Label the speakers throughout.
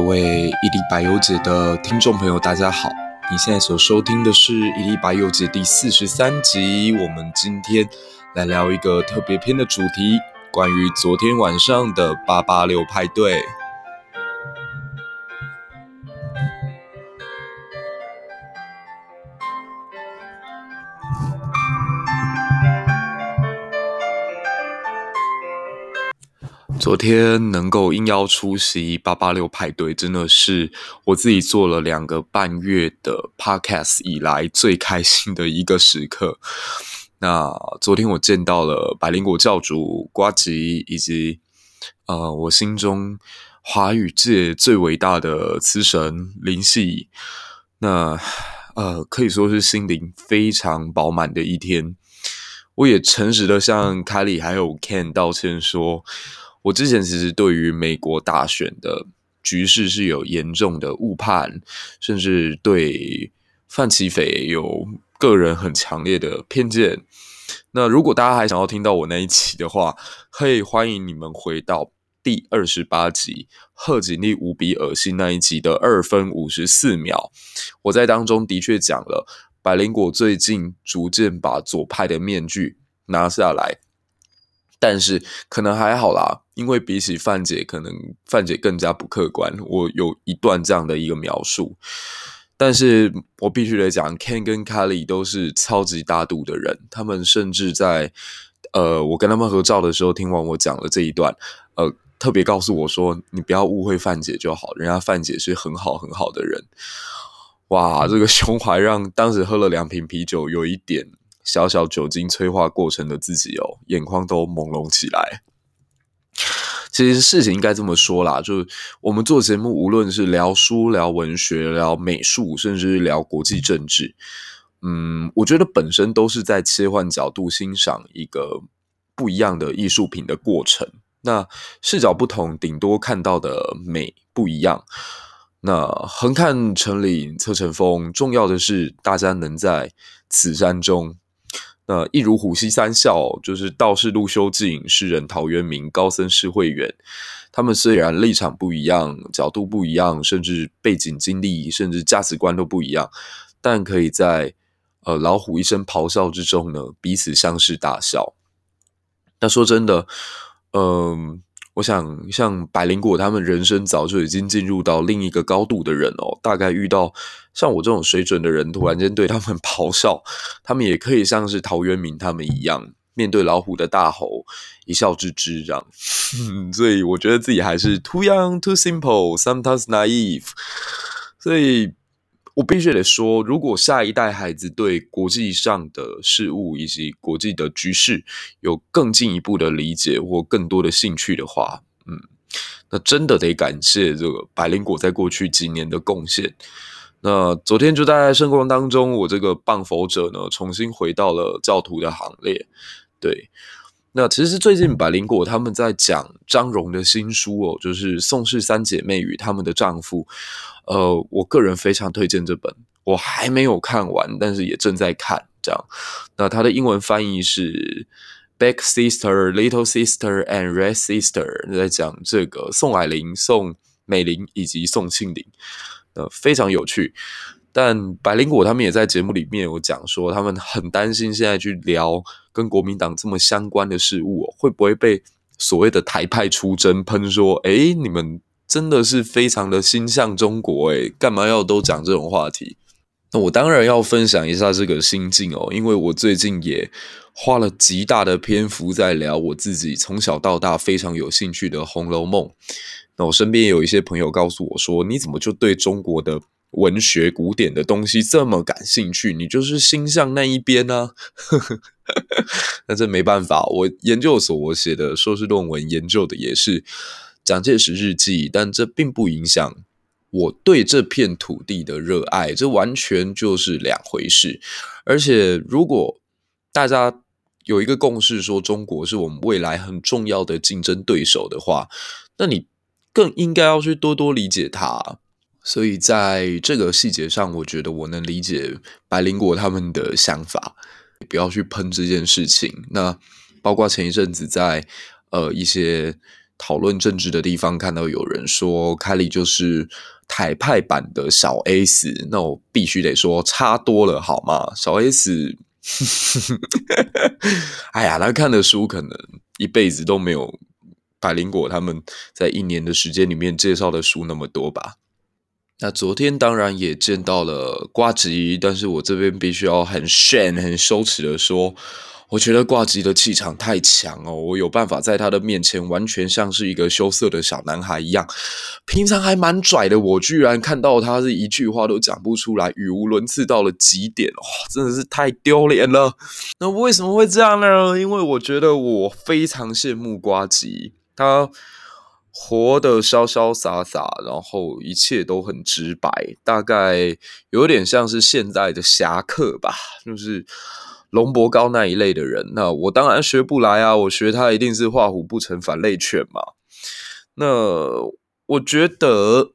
Speaker 1: 各位一粒百忧解的听众朋友，大家好！你现在所收听的是一粒百忧解第四十三集。我们今天来聊一个特别篇的主题，关于昨天晚上的八八六派对。昨天能够应邀出席八八六派对，真的是我自己做了两个半月的 podcast 以来最开心的一个时刻。那昨天我见到了百灵果教主瓜吉，以及呃我心中华语界最伟大的词神林夕，那呃可以说是心灵非常饱满的一天。我也诚实的向凯里还有 Ken 道歉说。我之前其实对于美国大选的局势是有严重的误判，甚至对范琪斐有个人很强烈的偏见。那如果大家还想要听到我那一期的话，可以欢迎你们回到第二十八集贺锦丽无比恶心那一集的二分五十四秒。我在当中的确讲了百灵果最近逐渐把左派的面具拿下来。但是可能还好啦，因为比起范姐，可能范姐更加不客观。我有一段这样的一个描述，但是我必须得讲，Ken 跟 Kelly 都是超级大度的人。他们甚至在呃，我跟他们合照的时候，听完我讲了这一段，呃，特别告诉我说：“你不要误会范姐就好，人家范姐是很好很好的人。”哇，这个胸怀让当时喝了两瓶啤酒，有一点。小小酒精催化过程的自己哦，眼眶都朦胧起来。其实事情应该这么说啦，就是我们做节目，无论是聊书、聊文学、聊美术，甚至是聊国际政治，嗯，我觉得本身都是在切换角度欣赏一个不一样的艺术品的过程。那视角不同，顶多看到的美不一样。那横看成岭侧成峰，重要的是大家能在此山中。那一如虎溪三笑，就是道士陆修静、诗人陶渊明、高僧施慧远。他们虽然立场不一样，角度不一样，甚至背景经历，甚至价值观都不一样，但可以在呃老虎一声咆哮之中呢，彼此相视大笑。那说真的，嗯、我想，像百灵果他们人生早就已经进入到另一个高度的人哦，大概遇到像我这种水准的人，突然间对他们 咆哮，他们也可以像是陶渊明他们一样，面对老虎的大吼，一笑置之这样。所以我觉得自己还是 too young, too simple, sometimes naive。所以。我必须得说，如果下一代孩子对国际上的事物以及国际的局势有更进一步的理解或更多的兴趣的话，嗯，那真的得感谢这个百灵果在过去几年的贡献。那昨天就在圣光当中，我这个谤佛者呢，重新回到了教徒的行列。对，那其实最近百灵果他们在讲张荣的新书哦，就是宋氏三姐妹与他们的丈夫。呃，我个人非常推荐这本，我还没有看完，但是也正在看。这样，那它的英文翻译是《Big Sister, Little Sister and Red Sister》，在讲这个宋霭龄、宋美龄以及宋庆龄，呃，非常有趣。但百灵果他们也在节目里面有讲说，他们很担心现在去聊跟国民党这么相关的事物，哦，会不会被所谓的台派出征喷说，诶，你们。真的是非常的心向中国诶，干嘛要都讲这种话题？那我当然要分享一下这个心境哦，因为我最近也花了极大的篇幅在聊我自己从小到大非常有兴趣的《红楼梦》。那我身边有一些朋友告诉我说：“你怎么就对中国的文学古典的东西这么感兴趣？你就是心向那一边呢？” 那这没办法，我研究所我写的硕士论文研究的也是。蒋介石日记，但这并不影响我对这片土地的热爱，这完全就是两回事。而且，如果大家有一个共识，说中国是我们未来很重要的竞争对手的话，那你更应该要去多多理解它。所以，在这个细节上，我觉得我能理解百灵果他们的想法，不要去喷这件事情。那包括前一阵子在呃一些。讨论政治的地方看到有人说凯莉就是台派版的小 S，那我必须得说差多了好吗？小 S，哎呀，他看的书可能一辈子都没有百灵果他们在一年的时间里面介绍的书那么多吧。那昨天当然也见到了瓜吉，但是我这边必须要很炫很羞耻的说。我觉得瓜吉的气场太强哦，我有办法在他的面前完全像是一个羞涩的小男孩一样。平常还蛮拽的，我居然看到他是一句话都讲不出来，语无伦次到了极点，哇，真的是太丢脸了。那为什么会这样呢？因为我觉得我非常羡慕瓜吉，他活得潇潇洒洒，然后一切都很直白，大概有点像是现在的侠客吧，就是。龙伯高那一类的人，那我当然学不来啊！我学他一定是画虎不成反类犬嘛。那我觉得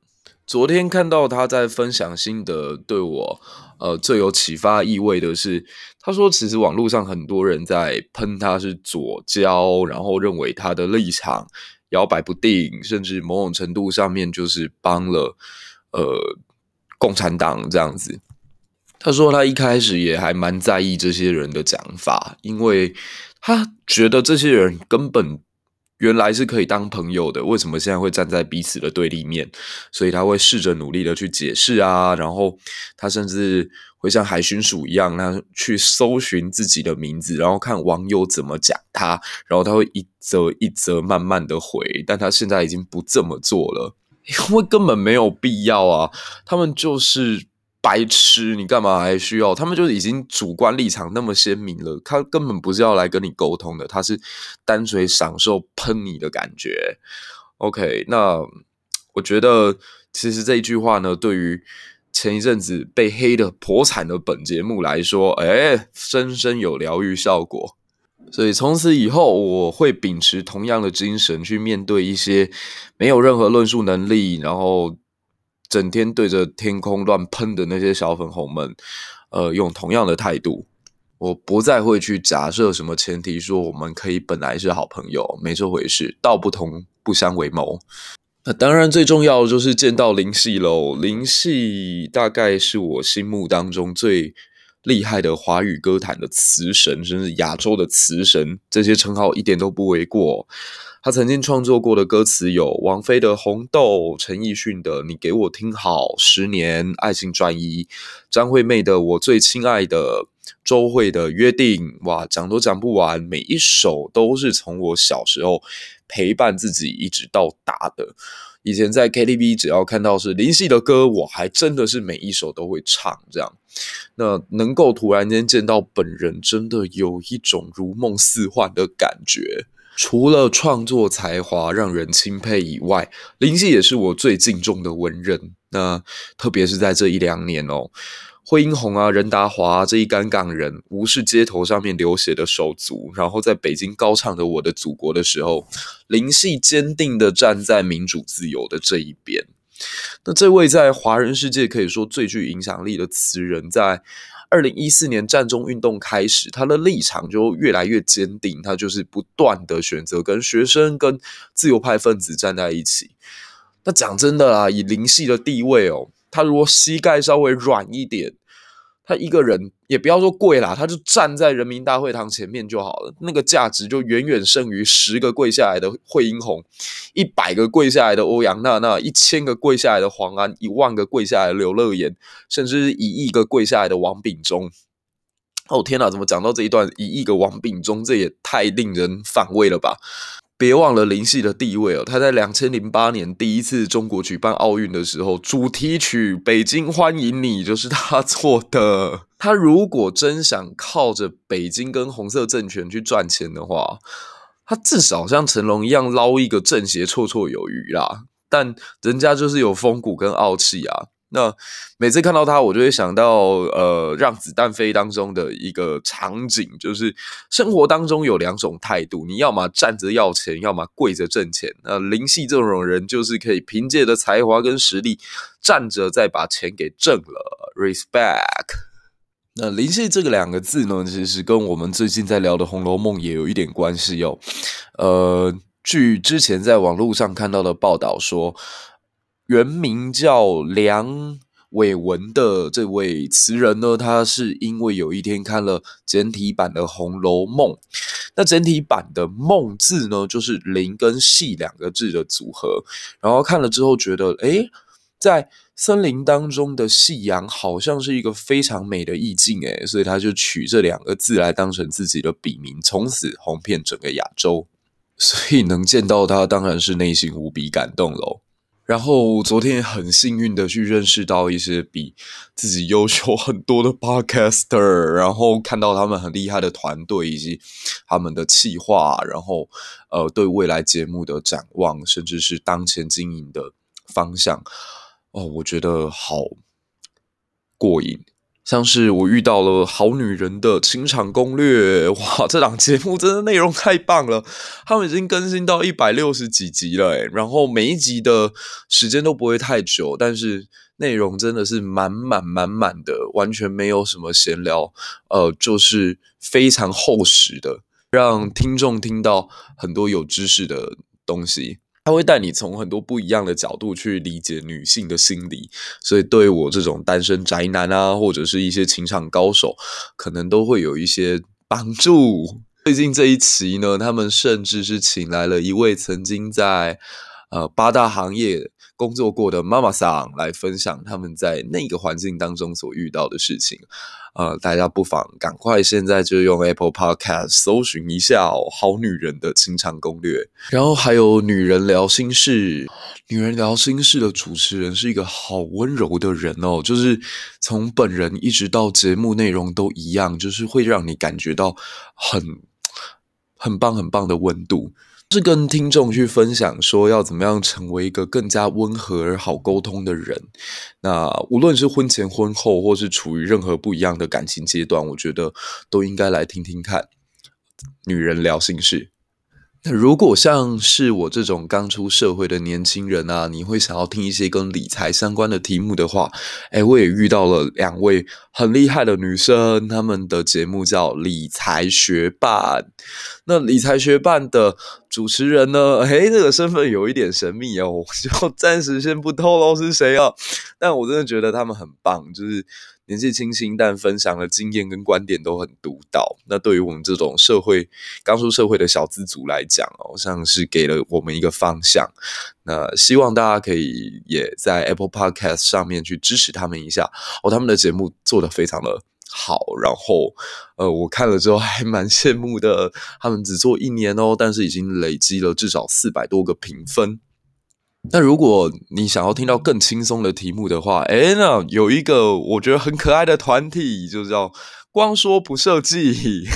Speaker 1: 昨天看到他在分享心得，对我呃最有启发意味的是，他说其实网络上很多人在喷他是左交，然后认为他的立场摇摆不定，甚至某种程度上面就是帮了呃共产党这样子。他说他一开始也还蛮在意这些人的讲法，因为他觉得这些人根本原来是可以当朋友的，为什么现在会站在彼此的对立面？所以他会试着努力的去解释啊，然后他甚至会像海巡署一样，那去搜寻自己的名字，然后看网友怎么讲他，然后他会一则一则慢慢的回，但他现在已经不这么做了，因为根本没有必要啊，他们就是。白痴，你干嘛还需要？他们就已经主观立场那么鲜明了，他根本不是要来跟你沟通的，他是单纯享受喷你的感觉。OK，那我觉得其实这一句话呢，对于前一阵子被黑的颇惨的本节目来说，哎，深深有疗愈效果。所以从此以后，我会秉持同样的精神去面对一些没有任何论述能力，然后。整天对着天空乱喷的那些小粉红们，呃，用同样的态度，我不再会去假设什么前提，说我们可以本来是好朋友，没这回事，道不同不相为谋。那当然最重要的就是见到林夕喽，林夕大概是我心目当中最厉害的华语歌坛的词神，甚至亚洲的词神，这些称号一点都不为过。他曾经创作过的歌词有王菲的《红豆》、陈奕迅的《你给我听好》、十年爱情转移、张惠妹的《我最亲爱的》、周蕙的《约定》。哇，讲都讲不完，每一首都是从我小时候陪伴自己一直到大的。以前在 KTV 只要看到是林夕的歌，我还真的是每一首都会唱。这样，那能够突然间见到本人，真的有一种如梦似幻的感觉。除了创作才华让人钦佩以外，林夕也是我最敬重的文人。那特别是在这一两年哦，惠英红啊、任达华啊，这一干港人无视街头上面流血的手足，然后在北京高唱着《我的祖国》的时候，林夕坚定地站在民主自由的这一边。那这位在华人世界可以说最具影响力的词人，在二零一四年战中运动开始，他的立场就越来越坚定，他就是不断的选择跟学生、跟自由派分子站在一起。那讲真的啊，以林系的地位哦，他如果膝盖稍微软一点。他一个人也不要说跪啦，他就站在人民大会堂前面就好了，那个价值就远远胜于十个跪下来的惠英红，一百个跪下来的欧阳娜娜，一千个跪下来的黄安，一万个跪下来的刘乐言，甚至是一亿个跪下来的王炳忠。哦天哪，怎么讲到这一段一亿个王炳忠，这也太令人反胃了吧？别忘了林夕的地位哦，他在两千零八年第一次中国举办奥运的时候，主题曲《北京欢迎你》就是他做的。他如果真想靠着北京跟红色政权去赚钱的话，他至少像成龙一样捞一个政协绰绰有余啦。但人家就是有风骨跟傲气啊。那每次看到他，我就会想到，呃，让子弹飞当中的一个场景，就是生活当中有两种态度，你要么站着要钱，要么跪着挣钱。那林夕这种人，就是可以凭借着才华跟实力，站着再把钱给挣了。Respect。那林夕这个两个字呢，其实跟我们最近在聊的《红楼梦》也有一点关系哟。呃。据之前在网络上看到的报道说，原名叫梁伟文的这位词人呢，他是因为有一天看了简体版的《红楼梦》，那简体版的“梦”字呢，就是“林”跟“戏”两个字的组合，然后看了之后觉得，诶，在森林当中的夕阳好像是一个非常美的意境，诶，所以他就取这两个字来当成自己的笔名，从此红遍整个亚洲。所以能见到他，当然是内心无比感动喽。然后昨天很幸运的去认识到一些比自己优秀 很多的 podcaster，然后看到他们很厉害的团队以及他们的企划，然后呃对未来节目的展望，甚至是当前经营的方向，哦，我觉得好过瘾。像是我遇到了好女人的情场攻略，哇，这档节目真的内容太棒了！他们已经更新到一百六十几集了，然后每一集的时间都不会太久，但是内容真的是满满满满的，完全没有什么闲聊，呃，就是非常厚实的，让听众听到很多有知识的东西。他会带你从很多不一样的角度去理解女性的心理，所以对我这种单身宅男啊，或者是一些情场高手，可能都会有一些帮助。最近这一期呢，他们甚至是请来了一位曾经在呃八大行业工作过的妈妈桑来分享他们在那个环境当中所遇到的事情。呃，大家不妨赶快现在就用 Apple Podcast 搜寻一下哦，《好女人的情场攻略》，然后还有《女人聊心事》。《女人聊心事》的主持人是一个好温柔的人哦，就是从本人一直到节目内容都一样，就是会让你感觉到很很棒很棒的温度。是跟听众去分享说要怎么样成为一个更加温和而好沟通的人。那无论是婚前婚后，或是处于任何不一样的感情阶段，我觉得都应该来听听看。女人聊心事。那如果像是我这种刚出社会的年轻人啊，你会想要听一些跟理财相关的题目的话，诶，我也遇到了两位很厉害的女生，她们的节目叫理财学伴。那理财学伴的主持人呢，诶，这个身份有一点神秘哦，我就暂时先不透露是谁哦。但我真的觉得他们很棒，就是。年纪轻轻，但分享的经验跟观点都很独到。那对于我们这种社会刚出社会的小资族来讲哦，像是给了我们一个方向。那希望大家可以也在 Apple Podcast 上面去支持他们一下哦。他们的节目做得非常的好，然后呃，我看了之后还蛮羡慕的。他们只做一年哦，但是已经累积了至少四百多个评分。那如果你想要听到更轻松的题目的话，诶，那有一个我觉得很可爱的团体，就叫光说不设计。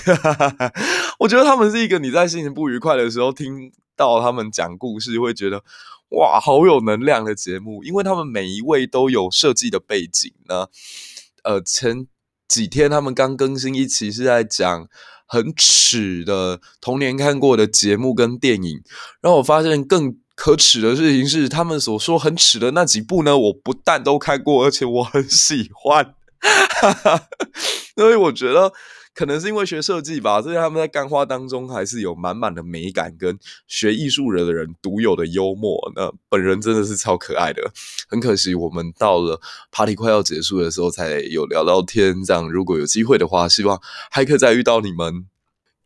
Speaker 1: 我觉得他们是一个你在心情不愉快的时候听到他们讲故事，会觉得哇，好有能量的节目。因为他们每一位都有设计的背景呢。呃，前几天他们刚更新一期，是在讲很耻的童年看过的节目跟电影，然后我发现更。可耻的事情是，他们所说很耻的那几部呢，我不但都看过，而且我很喜欢。所以我觉得，可能是因为学设计吧，所以他们在干花当中还是有满满的美感跟学艺术人的人独有的幽默。那本人真的是超可爱的。很可惜，我们到了 party 快要结束的时候才有聊聊天。这样，如果有机会的话，希望还可以再遇到你们。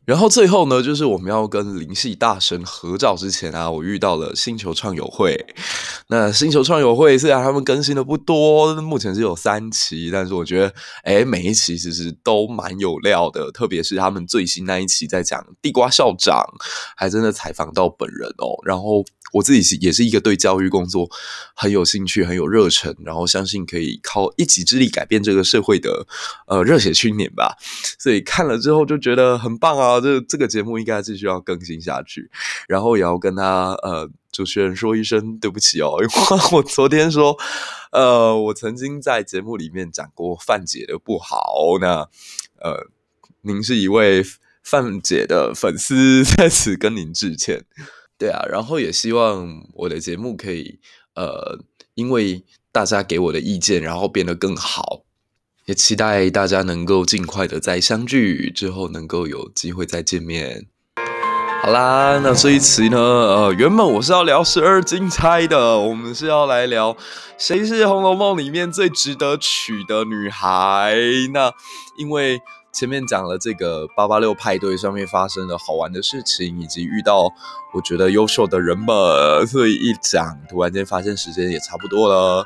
Speaker 1: 然后最后呢，就是我们要跟灵系大神合照之前啊，我遇到了星球创友会。那星球创友会虽然他们更新的不多，目前是有三期，但是我觉得，诶，每一期其实都蛮有料的。特别是他们最新那一期在讲地瓜校长，还真的采访到本人哦。然后。我自己是也是一个对教育工作很有兴趣、很有热忱，然后相信可以靠一己之力改变这个社会的呃热血青年吧。所以看了之后就觉得很棒啊！这这个节目应该继续要更新下去，然后也要跟他呃主持人说一声对不起哦，因为我昨天说呃我曾经在节目里面讲过范姐的不好，那呃您是一位范姐的粉丝，在此跟您致歉。对啊，然后也希望我的节目可以，呃，因为大家给我的意见，然后变得更好。也期待大家能够尽快的再相聚，之后能够有机会再见面。好啦，那这一期呢，呃，原本我是要聊十二金钗的，我们是要来聊谁是《红楼梦》里面最值得娶的女孩。那因为前面讲了这个八八六派对上面发生的好玩的事情，以及遇到我觉得优秀的人们，所以一讲，突然间发现时间也差不多了。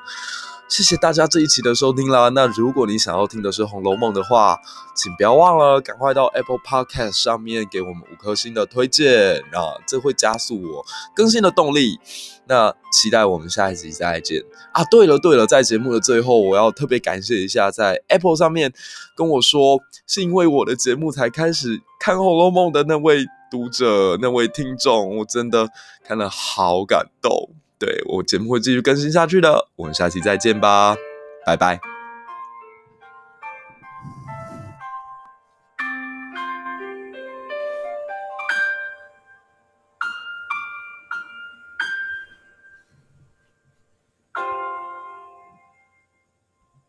Speaker 1: 谢谢大家这一期的收听啦！那如果你想要听的是《红楼梦》的话，请不要忘了赶快到 Apple Podcast 上面给我们五颗星的推荐啊，这会加速我更新的动力。那期待我们下一集再见啊！对了对了，在节目的最后，我要特别感谢一下在 Apple 上面跟我说是因为我的节目才开始看《红楼梦》的那位读者、那位听众，我真的看了好感动。对，我节目会继续更新下去的，我们下期再见吧，拜拜。